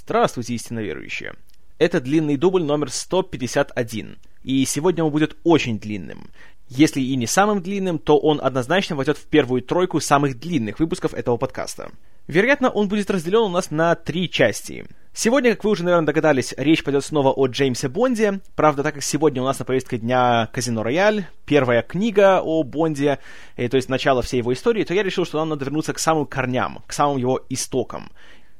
Здравствуйте, истинно верующие. Это длинный дубль номер 151, и сегодня он будет очень длинным. Если и не самым длинным, то он однозначно войдет в первую тройку самых длинных выпусков этого подкаста. Вероятно, он будет разделен у нас на три части. Сегодня, как вы уже, наверное, догадались, речь пойдет снова о Джеймсе Бонде. Правда, так как сегодня у нас на повестке дня Казино Рояль, первая книга о Бонде, и, то есть начало всей его истории, то я решил, что нам надо вернуться к самым корням, к самым его истокам.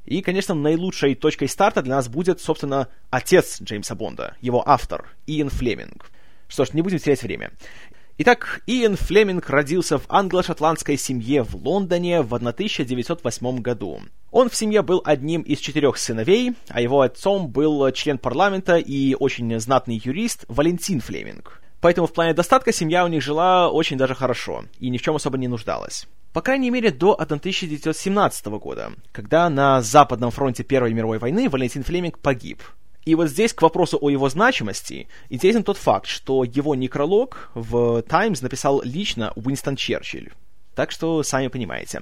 И, конечно, наилучшей точкой старта для нас будет, собственно, отец Джеймса Бонда, его автор, Иэн Флеминг. Что ж, не будем терять время. Итак, Иэн Флеминг родился в англо-шотландской семье в Лондоне в 1908 году. Он в семье был одним из четырех сыновей, а его отцом был член парламента и очень знатный юрист Валентин Флеминг. Поэтому в плане достатка семья у них жила очень даже хорошо и ни в чем особо не нуждалась. По крайней мере, до 1917 года, когда на Западном фронте Первой мировой войны Валентин Флеминг погиб. И вот здесь к вопросу о его значимости интересен тот факт, что его некролог в Times написал лично Уинстон Черчилль. Так что сами понимаете.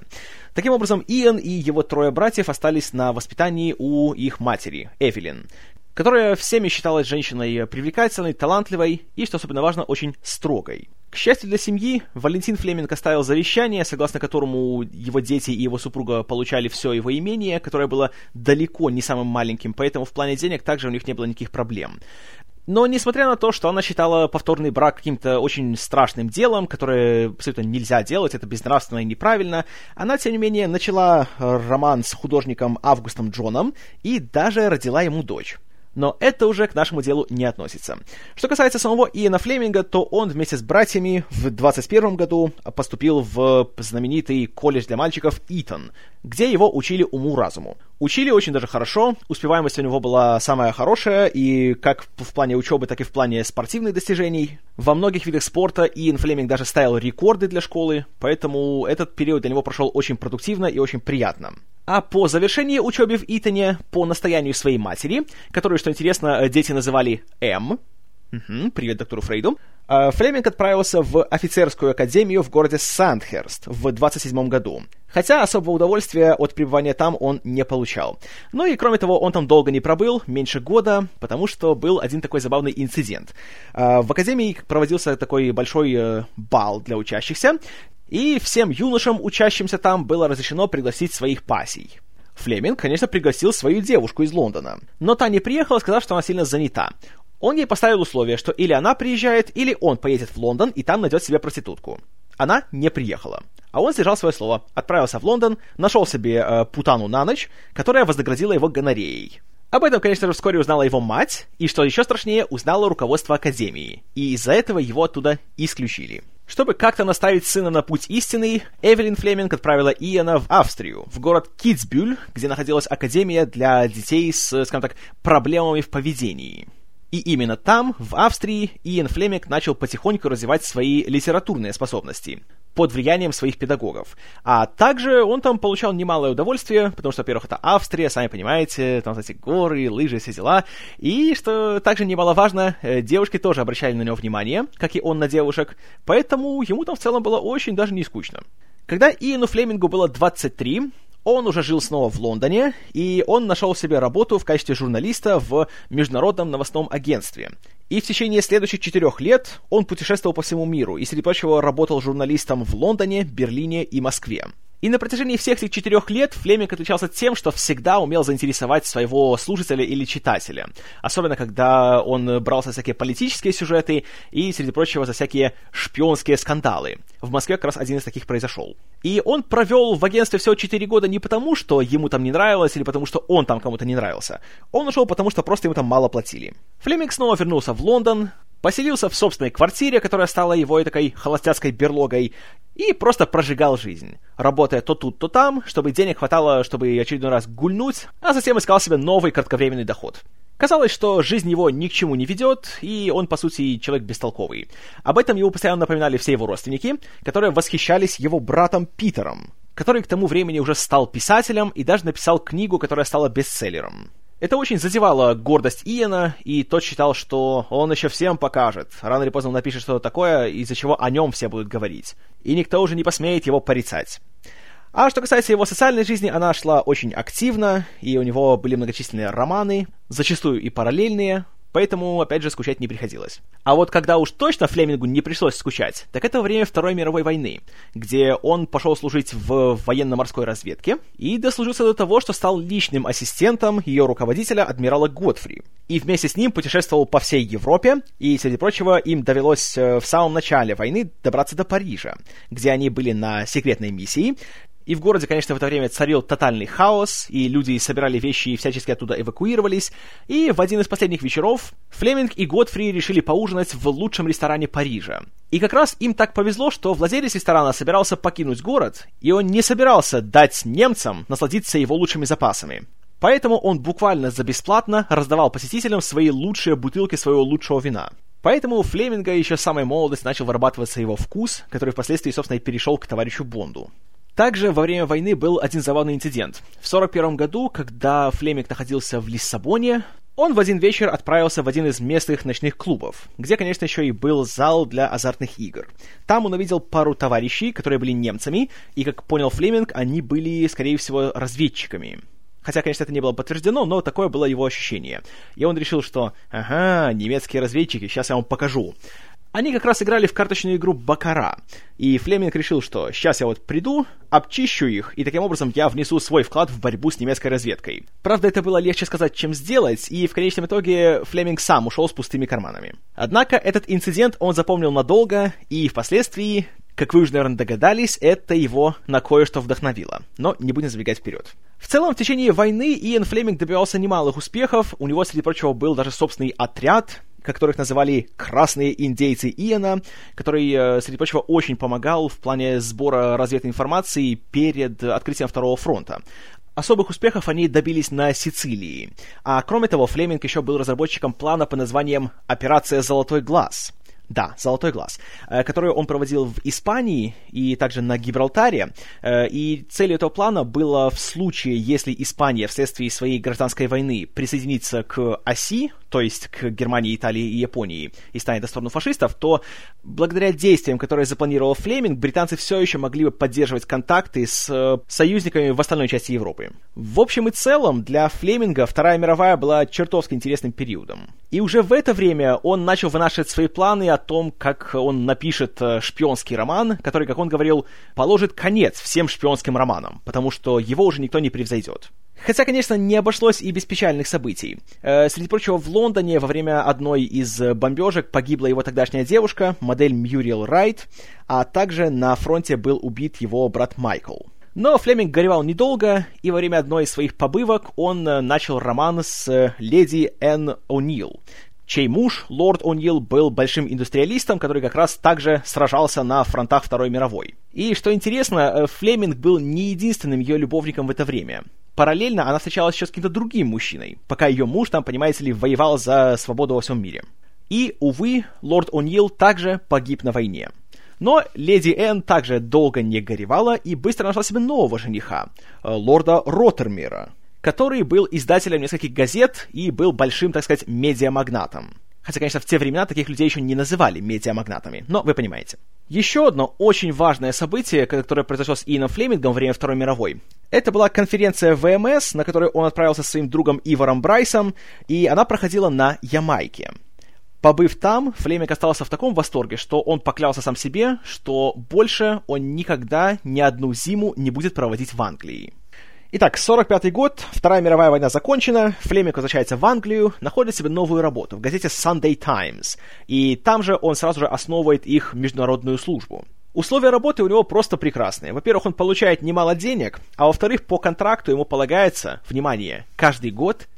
Таким образом, Иэн и его трое братьев остались на воспитании у их матери, Эвелин, которая всеми считалась женщиной привлекательной, талантливой и, что особенно важно, очень строгой. К счастью для семьи, Валентин Флеминг оставил завещание, согласно которому его дети и его супруга получали все его имение, которое было далеко не самым маленьким, поэтому в плане денег также у них не было никаких проблем. Но несмотря на то, что она считала повторный брак каким-то очень страшным делом, которое абсолютно нельзя делать, это безнравственно и неправильно, она, тем не менее, начала роман с художником Августом Джоном и даже родила ему дочь. Но это уже к нашему делу не относится. Что касается самого Иена Флеминга, то он вместе с братьями в 21 году поступил в знаменитый колледж для мальчиков Итон, где его учили уму-разуму. Учили очень даже хорошо, успеваемость у него была самая хорошая, и как в плане учебы, так и в плане спортивных достижений. Во многих видах спорта Иэн Флеминг даже ставил рекорды для школы, поэтому этот период для него прошел очень продуктивно и очень приятно. А по завершении учебы в Итоне, по настоянию своей матери, которую, что интересно, дети называли М, Угу, привет доктору Фрейду. А, Флеминг отправился в офицерскую академию в городе Сандхерст в 27 году. Хотя особого удовольствия от пребывания там он не получал. Ну и кроме того, он там долго не пробыл, меньше года, потому что был один такой забавный инцидент. А, в академии проводился такой большой э, бал для учащихся, и всем юношам, учащимся там, было разрешено пригласить своих пассий. Флеминг, конечно, пригласил свою девушку из Лондона, но та не приехала, сказав, что она сильно занята. Он ей поставил условие, что или она приезжает, или он поедет в Лондон и там найдет себе проститутку. Она не приехала. А он сдержал свое слово, отправился в Лондон, нашел себе э, путану на ночь, которая вознаградила его гонореей. Об этом, конечно же, вскоре узнала его мать, и, что еще страшнее, узнала руководство Академии, и из-за этого его оттуда исключили. Чтобы как-то наставить сына на путь истинный, Эвелин Флеминг отправила Иена в Австрию, в город Китсбюль, где находилась Академия для детей с, скажем так, проблемами в поведении. И именно там, в Австрии, Иэн Флеминг начал потихоньку развивать свои литературные способности под влиянием своих педагогов. А также он там получал немалое удовольствие, потому что, во-первых, это Австрия, сами понимаете, там эти горы, лыжи, все дела. И, что также немаловажно, э, девушки тоже обращали на него внимание, как и он на девушек, поэтому ему там в целом было очень даже не скучно. Когда Иену Флемингу было 23, он уже жил снова в Лондоне, и он нашел себе работу в качестве журналиста в Международном новостном агентстве. И в течение следующих четырех лет он путешествовал по всему миру и, среди прочего, работал журналистом в Лондоне, Берлине и Москве. И на протяжении всех этих четырех лет Флеминг отличался тем, что всегда умел заинтересовать своего слушателя или читателя. Особенно, когда он брался за всякие политические сюжеты и, среди прочего, за всякие шпионские скандалы. В Москве как раз один из таких произошел. И он провел в агентстве всего четыре года не потому, что ему там не нравилось, или потому, что он там кому-то не нравился. Он ушел потому, что просто ему там мало платили. Флеминг снова вернулся в Лондон, поселился в собственной квартире, которая стала его такой холостяцкой берлогой, и просто прожигал жизнь, работая то тут, то там, чтобы денег хватало, чтобы очередной раз гульнуть, а затем искал себе новый кратковременный доход. Казалось, что жизнь его ни к чему не ведет, и он, по сути, человек бестолковый. Об этом ему постоянно напоминали все его родственники, которые восхищались его братом Питером, который к тому времени уже стал писателем и даже написал книгу, которая стала бестселлером. Это очень задевало гордость Иена, и тот считал, что он еще всем покажет. Рано или поздно он напишет что-то такое, из-за чего о нем все будут говорить. И никто уже не посмеет его порицать. А что касается его социальной жизни, она шла очень активно, и у него были многочисленные романы, зачастую и параллельные, Поэтому, опять же, скучать не приходилось. А вот когда уж точно Флемингу не пришлось скучать, так это время Второй мировой войны, где он пошел служить в военно-морской разведке и дослужился до того, что стал личным ассистентом ее руководителя, адмирала Готфри. И вместе с ним путешествовал по всей Европе, и, среди прочего, им довелось э, в самом начале войны добраться до Парижа, где они были на секретной миссии, и в городе, конечно, в это время царил тотальный хаос, и люди собирали вещи и всячески оттуда эвакуировались. И в один из последних вечеров Флеминг и Годфри решили поужинать в лучшем ресторане Парижа. И как раз им так повезло, что владелец ресторана собирался покинуть город, и он не собирался дать немцам насладиться его лучшими запасами. Поэтому он буквально за бесплатно раздавал посетителям свои лучшие бутылки своего лучшего вина. Поэтому у Флеминга еще с самой молодости начал вырабатываться его вкус, который впоследствии, собственно, и перешел к товарищу Бонду. Также во время войны был один забавный инцидент. В 1941 году, когда Флеминг находился в Лиссабоне, он в один вечер отправился в один из местных ночных клубов, где, конечно, еще и был зал для азартных игр. Там он увидел пару товарищей, которые были немцами, и, как понял Флеминг, они были, скорее всего, разведчиками. Хотя, конечно, это не было подтверждено, но такое было его ощущение. И он решил, что «Ага, немецкие разведчики, сейчас я вам покажу». Они как раз играли в карточную игру Бакара, и Флеминг решил, что сейчас я вот приду, обчищу их, и таким образом я внесу свой вклад в борьбу с немецкой разведкой. Правда, это было легче сказать, чем сделать, и в конечном итоге Флеминг сам ушел с пустыми карманами. Однако этот инцидент он запомнил надолго, и впоследствии, как вы уже, наверное, догадались, это его на кое-что вдохновило. Но не будем забегать вперед. В целом, в течение войны Иэн Флеминг добивался немалых успехов, у него, среди прочего, был даже собственный отряд, которых называли «красные индейцы Иена», который, э, среди прочего, очень помогал в плане сбора разведной информации перед открытием Второго фронта. Особых успехов они добились на Сицилии. А кроме того, Флеминг еще был разработчиком плана по названием «Операция Золотой глаз», да, «Золотой глаз», э, который он проводил в Испании и также на Гибралтаре. Э, и целью этого плана было в случае, если Испания вследствие своей гражданской войны присоединится к оси, то есть к Германии, Италии и Японии, и станет на сторону фашистов, то благодаря действиям, которые запланировал Флеминг, британцы все еще могли бы поддерживать контакты с э, союзниками в остальной части Европы. В общем и целом, для Флеминга Вторая мировая была чертовски интересным периодом. И уже в это время он начал вынашивать свои планы о том, как он напишет э, шпионский роман, который, как он говорил, положит конец всем шпионским романам, потому что его уже никто не превзойдет. Хотя, конечно, не обошлось и без печальных событий. Э, среди прочего, в Лондоне во время одной из бомбежек погибла его тогдашняя девушка, модель Мьюриел Райт, а также на фронте был убит его брат Майкл. Но Флеминг горевал недолго, и во время одной из своих побывок он э, начал роман с леди Энн О'Нил, чей муж, лорд О'Нил, был большим индустриалистом, который как раз также сражался на фронтах Второй мировой. И, что интересно, э, Флеминг был не единственным ее любовником в это время. Параллельно она встречалась еще с каким-то другим мужчиной, пока ее муж там, понимаете ли, воевал за свободу во всем мире. И, увы, лорд О'Нил также погиб на войне. Но леди Энн также долго не горевала и быстро нашла себе нового жениха, э, лорда Роттермира, который был издателем нескольких газет и был большим, так сказать, медиамагнатом. Хотя, конечно, в те времена таких людей еще не называли медиамагнатами, но вы понимаете. Еще одно очень важное событие, которое произошло с Иэном Флемингом во время Второй мировой, это была конференция ВМС, на которую он отправился со своим другом Ивором Брайсом, и она проходила на Ямайке. Побыв там, Флеминг остался в таком восторге, что он поклялся сам себе, что больше он никогда ни одну зиму не будет проводить в Англии. Итак, 45-й год, Вторая мировая война закончена, Флеминг возвращается в Англию, находит себе новую работу в газете Sunday Times, и там же он сразу же основывает их международную службу. Условия работы у него просто прекрасные. Во-первых, он получает немало денег, а во-вторых, по контракту ему полагается, внимание, каждый год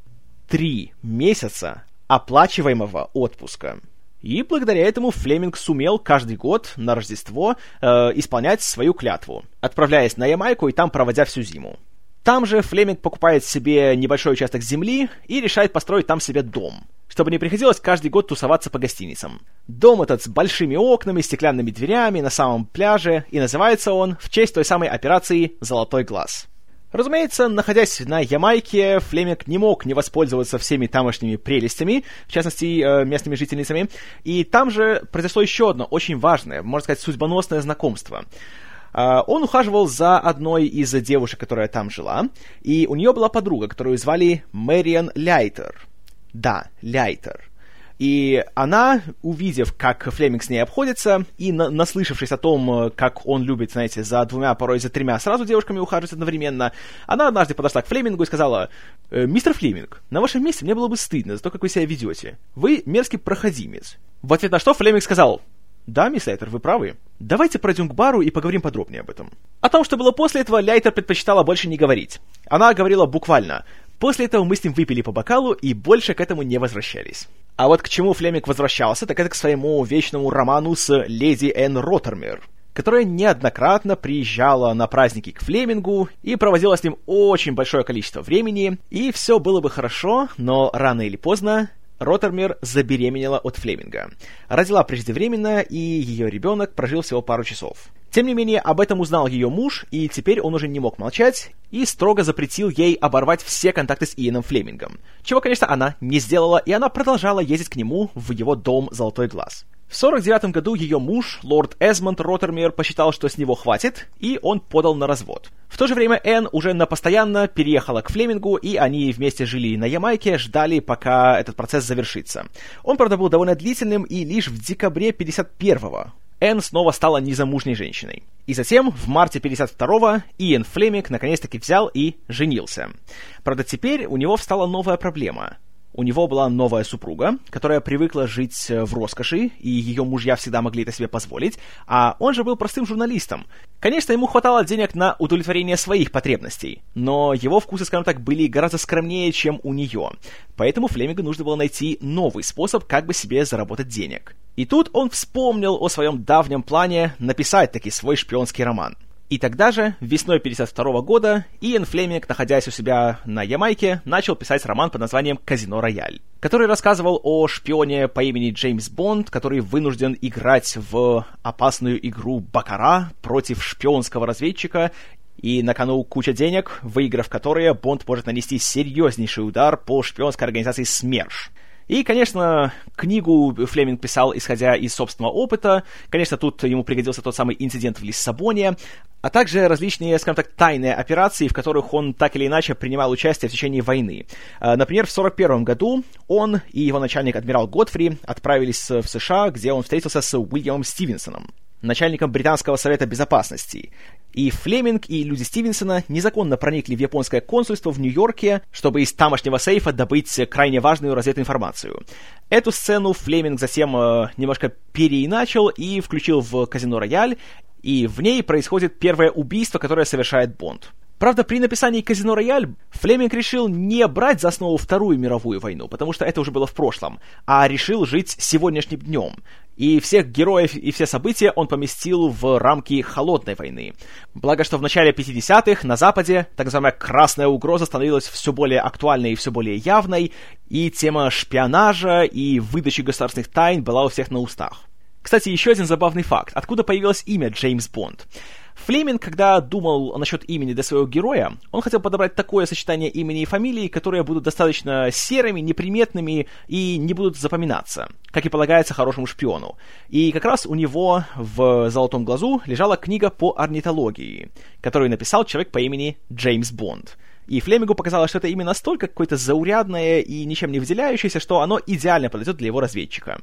три месяца оплачиваемого отпуска. И благодаря этому Флеминг сумел каждый год на Рождество э, исполнять свою клятву, отправляясь на Ямайку и там проводя всю зиму. Там же Флеминг покупает себе небольшой участок земли и решает построить там себе дом, чтобы не приходилось каждый год тусоваться по гостиницам. Дом этот с большими окнами, стеклянными дверями на самом пляже, и называется он в честь той самой операции «Золотой глаз». Разумеется, находясь на Ямайке, Флеминг не мог не воспользоваться всеми тамошними прелестями, в частности, э, местными жительницами. И там же произошло еще одно очень важное, можно сказать, судьбоносное знакомство. А, он ухаживал за одной из девушек, которая там жила, и у нее была подруга, которую звали Мэриан Ляйтер. Да, Ляйтер. И она, увидев, как Флеминг с ней обходится, и на наслышавшись о том, как он любит, знаете, за двумя, порой за тремя сразу девушками ухаживать одновременно, она однажды подошла к Флемингу и сказала, «Э, «Мистер Флеминг, на вашем месте мне было бы стыдно за то, как вы себя ведете. Вы мерзкий проходимец». В ответ на что Флеминг сказал, да, мисс Лайтер, вы правы. Давайте пройдем к бару и поговорим подробнее об этом. О том, что было после этого, Лайтер предпочитала больше не говорить. Она говорила буквально. После этого мы с ним выпили по бокалу и больше к этому не возвращались. А вот к чему Флеминг возвращался, так это к своему вечному роману с леди Энн Роттермер, которая неоднократно приезжала на праздники к Флемингу и проводила с ним очень большое количество времени, и все было бы хорошо, но рано или поздно Роттермер забеременела от Флеминга. Родила преждевременно, и ее ребенок прожил всего пару часов. Тем не менее, об этом узнал ее муж, и теперь он уже не мог молчать, и строго запретил ей оборвать все контакты с Иеном Флемингом. Чего, конечно, она не сделала, и она продолжала ездить к нему в его дом «Золотой глаз». В 49 году ее муж, лорд Эзмонд Роттермер, посчитал, что с него хватит, и он подал на развод. В то же время Энн уже на постоянно переехала к Флемингу, и они вместе жили на Ямайке, ждали, пока этот процесс завершится. Он, правда, был довольно длительным, и лишь в декабре 51-го Энн снова стала незамужней женщиной. И затем, в марте 52-го, Иэн Флеминг наконец-таки взял и женился. Правда, теперь у него встала новая проблема — у него была новая супруга, которая привыкла жить э, в роскоши, и ее мужья всегда могли это себе позволить, а он же был простым журналистом. Конечно, ему хватало денег на удовлетворение своих потребностей, но его вкусы, скажем так, были гораздо скромнее, чем у нее. Поэтому Флемингу нужно было найти новый способ, как бы себе заработать денег. И тут он вспомнил о своем давнем плане написать таки свой шпионский роман. И тогда же, весной 52 года, Иэн Флеминг, находясь у себя на Ямайке, начал писать роман под названием «Казино Рояль», который рассказывал о шпионе по имени Джеймс Бонд, который вынужден играть в опасную игру Бакара против шпионского разведчика, и на кону куча денег, выиграв которые, Бонд может нанести серьезнейший удар по шпионской организации СМЕРШ — и, конечно, книгу Флеминг писал, исходя из собственного опыта. Конечно, тут ему пригодился тот самый инцидент в Лиссабоне, а также различные, скажем так, тайные операции, в которых он так или иначе принимал участие в течение войны. А, например, в 1941 году он и его начальник адмирал Готфри отправились в США, где он встретился с Уильямом Стивенсоном начальником Британского совета безопасности. И Флеминг и люди Стивенсона незаконно проникли в японское консульство в Нью-Йорке, чтобы из тамошнего сейфа добыть крайне важную развединформацию. Эту сцену Флеминг затем э, немножко переиначил и включил в казино Рояль, и в ней происходит первое убийство, которое совершает Бонд. Правда, при написании «Казино Рояль» Флеминг решил не брать за основу Вторую мировую войну, потому что это уже было в прошлом, а решил жить сегодняшним днем. И всех героев и все события он поместил в рамки Холодной войны. Благо, что в начале 50-х на Западе так называемая «красная угроза» становилась все более актуальной и все более явной, и тема шпионажа и выдачи государственных тайн была у всех на устах. Кстати, еще один забавный факт. Откуда появилось имя Джеймс Бонд? Флеминг, когда думал насчет имени для своего героя, он хотел подобрать такое сочетание имени и фамилии, которые будут достаточно серыми, неприметными и не будут запоминаться, как и полагается хорошему шпиону. И как раз у него в «Золотом глазу» лежала книга по орнитологии, которую написал человек по имени Джеймс Бонд. И Флемингу показалось, что это имя настолько какое-то заурядное и ничем не выделяющееся, что оно идеально подойдет для его разведчика.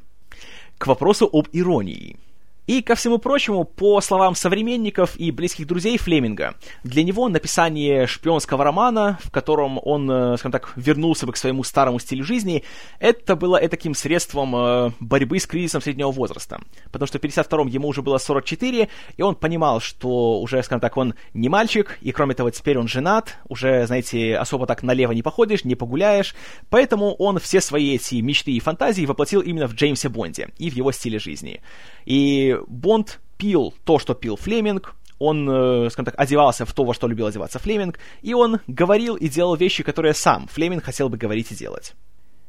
К вопросу об иронии – и, ко всему прочему, по словам современников и близких друзей Флеминга, для него написание шпионского романа, в котором он, э, скажем так, вернулся бы к своему старому стилю жизни, это было таким средством э, борьбы с кризисом среднего возраста. Потому что в 52-м ему уже было 44, и он понимал, что уже, скажем так, он не мальчик, и кроме того, теперь он женат, уже, знаете, особо так налево не походишь, не погуляешь, поэтому он все свои эти мечты и фантазии воплотил именно в Джеймсе Бонде и в его стиле жизни. И Бонд пил то, что пил Флеминг, он, э, скажем так, одевался в то, во что любил одеваться Флеминг, и он говорил и делал вещи, которые сам Флеминг хотел бы говорить и делать.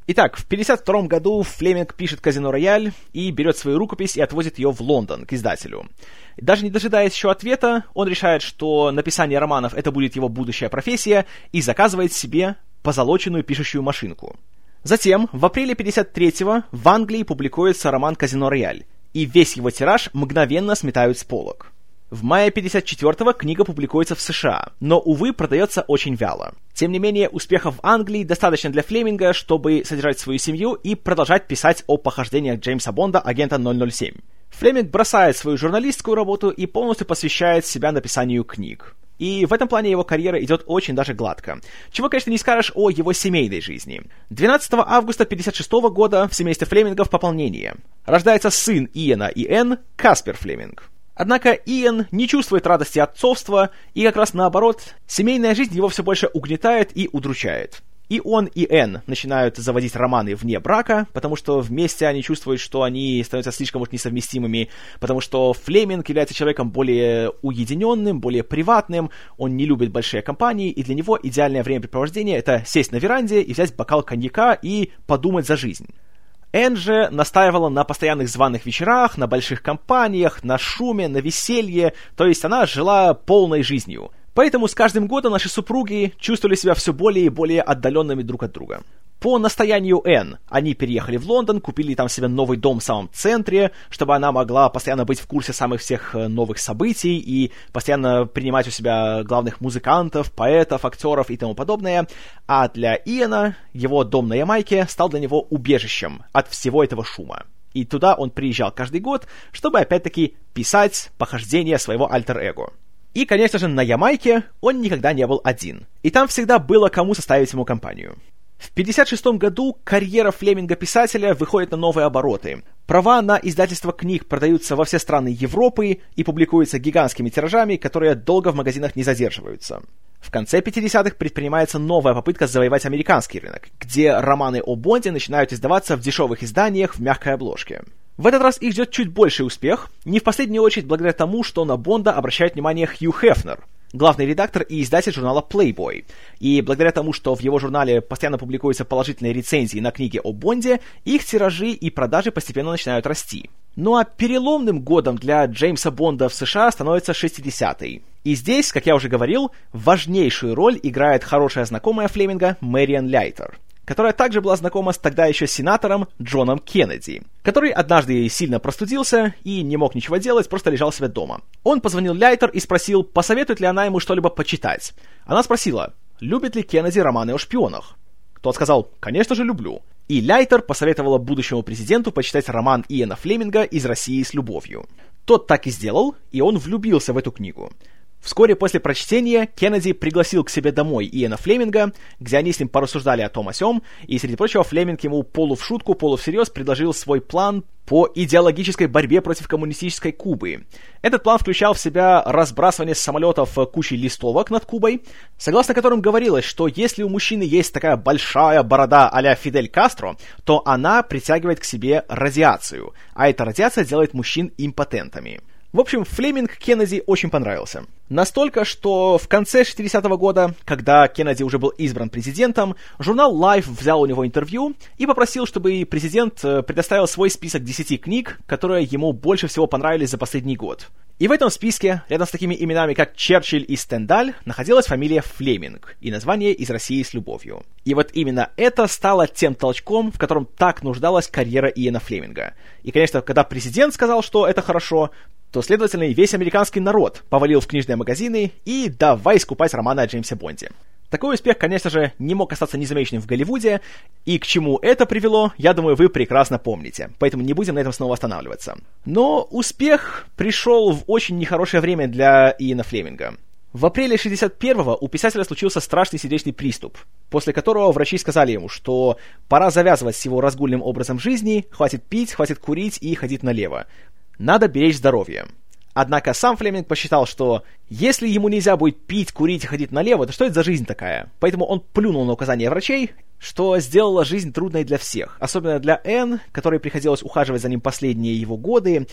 Итак, в 1952 году Флеминг пишет «Казино Рояль» и берет свою рукопись и отвозит ее в Лондон к издателю. Даже не дожидаясь еще ответа, он решает, что написание романов — это будет его будущая профессия, и заказывает себе позолоченную пишущую машинку. Затем, в апреле 53-го в Англии публикуется роман «Казино Рояль», и весь его тираж мгновенно сметают с полок. В мае 54-го книга публикуется в США, но, увы, продается очень вяло. Тем не менее, успехов в Англии достаточно для Флеминга, чтобы содержать свою семью и продолжать писать о похождениях Джеймса Бонда, агента 007. Флеминг бросает свою журналистскую работу и полностью посвящает себя написанию книг. И в этом плане его карьера идет очень даже гладко. Чего, конечно, не скажешь о его семейной жизни. 12 августа 1956 года в семействе Флемингов пополнение. Рождается сын Иена и Энн, Каспер Флеминг. Однако Иэн не чувствует радости отцовства, и как раз наоборот, семейная жизнь его все больше угнетает и удручает. И он, и Энн начинают заводить романы вне брака, потому что вместе они чувствуют, что они становятся слишком уж несовместимыми, потому что Флеминг является человеком более уединенным, более приватным, он не любит большие компании, и для него идеальное времяпрепровождение — это сесть на веранде и взять бокал коньяка и подумать за жизнь. Энн же настаивала на постоянных званых вечерах, на больших компаниях, на шуме, на веселье, то есть она жила полной жизнью. Поэтому с каждым годом наши супруги чувствовали себя все более и более отдаленными друг от друга. По настоянию Энн они переехали в Лондон, купили там себе новый дом в самом центре, чтобы она могла постоянно быть в курсе самых всех э, новых событий и постоянно принимать у себя главных музыкантов, поэтов, актеров и тому подобное. А для Иэна его дом на Ямайке стал для него убежищем от всего этого шума. И туда он приезжал каждый год, чтобы опять-таки писать похождения своего альтер-эго. И, конечно же, на Ямайке он никогда не был один. И там всегда было кому составить ему компанию. В 1956 году карьера Флеминга-писателя выходит на новые обороты. Права на издательство книг продаются во все страны Европы и публикуются гигантскими тиражами, которые долго в магазинах не задерживаются. В конце 50-х предпринимается новая попытка завоевать американский рынок, где романы о Бонде начинают издаваться в дешевых изданиях в мягкой обложке. В этот раз их ждет чуть больший успех, не в последнюю очередь благодаря тому, что на Бонда обращает внимание Хью Хефнер, главный редактор и издатель журнала Playboy. И благодаря тому, что в его журнале постоянно публикуются положительные рецензии на книги о Бонде, их тиражи и продажи постепенно начинают расти. Ну а переломным годом для Джеймса Бонда в США становится 60-й. И здесь, как я уже говорил, важнейшую роль играет хорошая знакомая Флеминга Мэриан Ляйтер которая также была знакома с тогда еще сенатором Джоном Кеннеди, который однажды сильно простудился и не мог ничего делать, просто лежал себе дома. Он позвонил Ляйтер и спросил, посоветует ли она ему что-либо почитать. Она спросила, любит ли Кеннеди романы о шпионах. Тот сказал, конечно же, люблю. И Ляйтер посоветовала будущему президенту почитать роман Иэна Флеминга «Из России с любовью». Тот так и сделал, и он влюбился в эту книгу. Вскоре после прочтения Кеннеди пригласил к себе домой Иэна Флеминга, где они с ним порассуждали о том о сём, и, среди прочего, Флеминг ему полу в шутку, полу всерьез предложил свой план по идеологической борьбе против коммунистической Кубы. Этот план включал в себя разбрасывание самолетов кучи листовок над Кубой, согласно которым говорилось, что если у мужчины есть такая большая борода а Фидель Кастро, то она притягивает к себе радиацию, а эта радиация делает мужчин импотентами. В общем, Флеминг Кеннеди очень понравился. Настолько, что в конце 60-го года, когда Кеннеди уже был избран президентом, журнал Life взял у него интервью и попросил, чтобы президент э, предоставил свой список 10 книг, которые ему больше всего понравились за последний год. И в этом списке, рядом с такими именами, как Черчилль и Стендаль, находилась фамилия Флеминг и название «Из России с любовью». И вот именно это стало тем толчком, в котором так нуждалась карьера Иена Флеминга. И, конечно, когда президент сказал, что это хорошо, то, следовательно, весь американский народ повалил в книжные магазины и давай скупать романы о Джеймсе Бонде. Такой успех, конечно же, не мог остаться незамеченным в Голливуде, и к чему это привело, я думаю, вы прекрасно помните, поэтому не будем на этом снова останавливаться. Но успех пришел в очень нехорошее время для Иена Флеминга. В апреле 61-го у писателя случился страшный сердечный приступ, после которого врачи сказали ему, что пора завязывать с его разгульным образом жизни, хватит пить, хватит курить и ходить налево. Надо беречь здоровье. Однако сам Флеминг посчитал, что если ему нельзя будет пить, курить и ходить налево, то что это за жизнь такая? Поэтому он плюнул на указания врачей, что сделало жизнь трудной для всех. Особенно для Энн, которой приходилось ухаживать за ним последние его годы.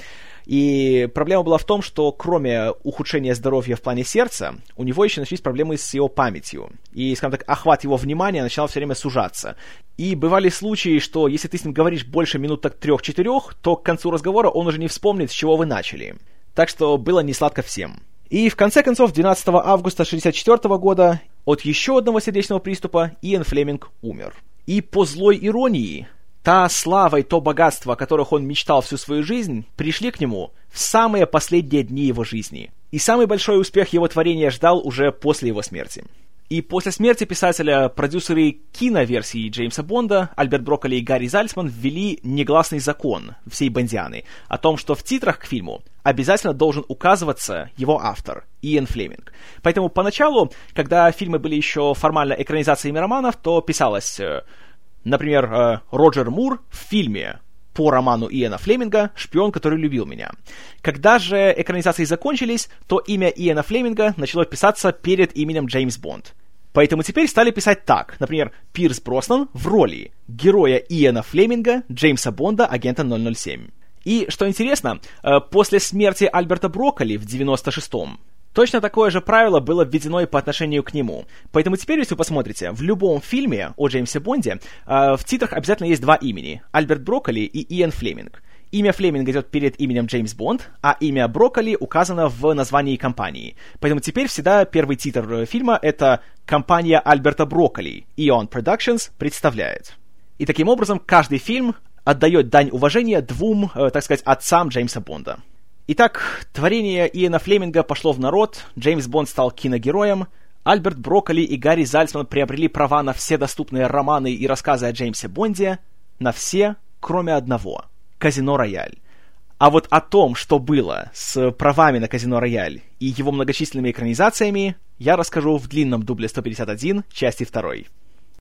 И проблема была в том, что кроме ухудшения здоровья в плане сердца, у него еще начались проблемы с его памятью. И, скажем так, охват его внимания начинал все время сужаться. И бывали случаи, что если ты с ним говоришь больше минут так трех-четырех, то к концу разговора он уже не вспомнит, с чего вы начали. Так что было не сладко всем. И в конце концов, 12 августа 1964 года от еще одного сердечного приступа Иэн Флеминг умер. И по злой иронии, та слава и то богатство, о которых он мечтал всю свою жизнь, пришли к нему в самые последние дни его жизни. И самый большой успех его творения ждал уже после его смерти. И после смерти писателя продюсеры киноверсии Джеймса Бонда Альберт Брокколи и Гарри Зальцман ввели негласный закон всей Бондианы о том, что в титрах к фильму обязательно должен указываться его автор, Иэн Флеминг. Поэтому поначалу, когда фильмы были еще формально экранизациями романов, то писалось, э, например, э, Роджер Мур в фильме по роману Иэна Флеминга «Шпион, который любил меня». Когда же экранизации закончились, то имя Иэна Флеминга начало писаться перед именем Джеймс Бонд. Поэтому теперь стали писать так. Например, Пирс Броснан в роли героя Иэна Флеминга, Джеймса Бонда, агента 007. И, что интересно, э, после смерти Альберта Брокколи в 96-м, Точно такое же правило было введено и по отношению к нему. Поэтому теперь, если вы посмотрите, в любом фильме о Джеймсе Бонде э, в титрах обязательно есть два имени. Альберт Брокколи и Иэн Флеминг. Имя Флеминга идет перед именем Джеймс Бонд, а имя Брокколи указано в названии компании. Поэтому теперь всегда первый титр э, фильма — это «Компания Альберта Брокколи». Eon Productions представляет. И таким образом каждый фильм отдает дань уважения двум, э, так сказать, отцам Джеймса Бонда. Итак, творение Иэна Флеминга пошло в народ, Джеймс Бонд стал киногероем, Альберт Брокколи и Гарри Зальцман приобрели права на все доступные романы и рассказы о Джеймсе Бонде, на все, кроме одного — Казино Рояль. А вот о том, что было с правами на Казино Рояль и его многочисленными экранизациями, я расскажу в длинном дубле 151, части 2.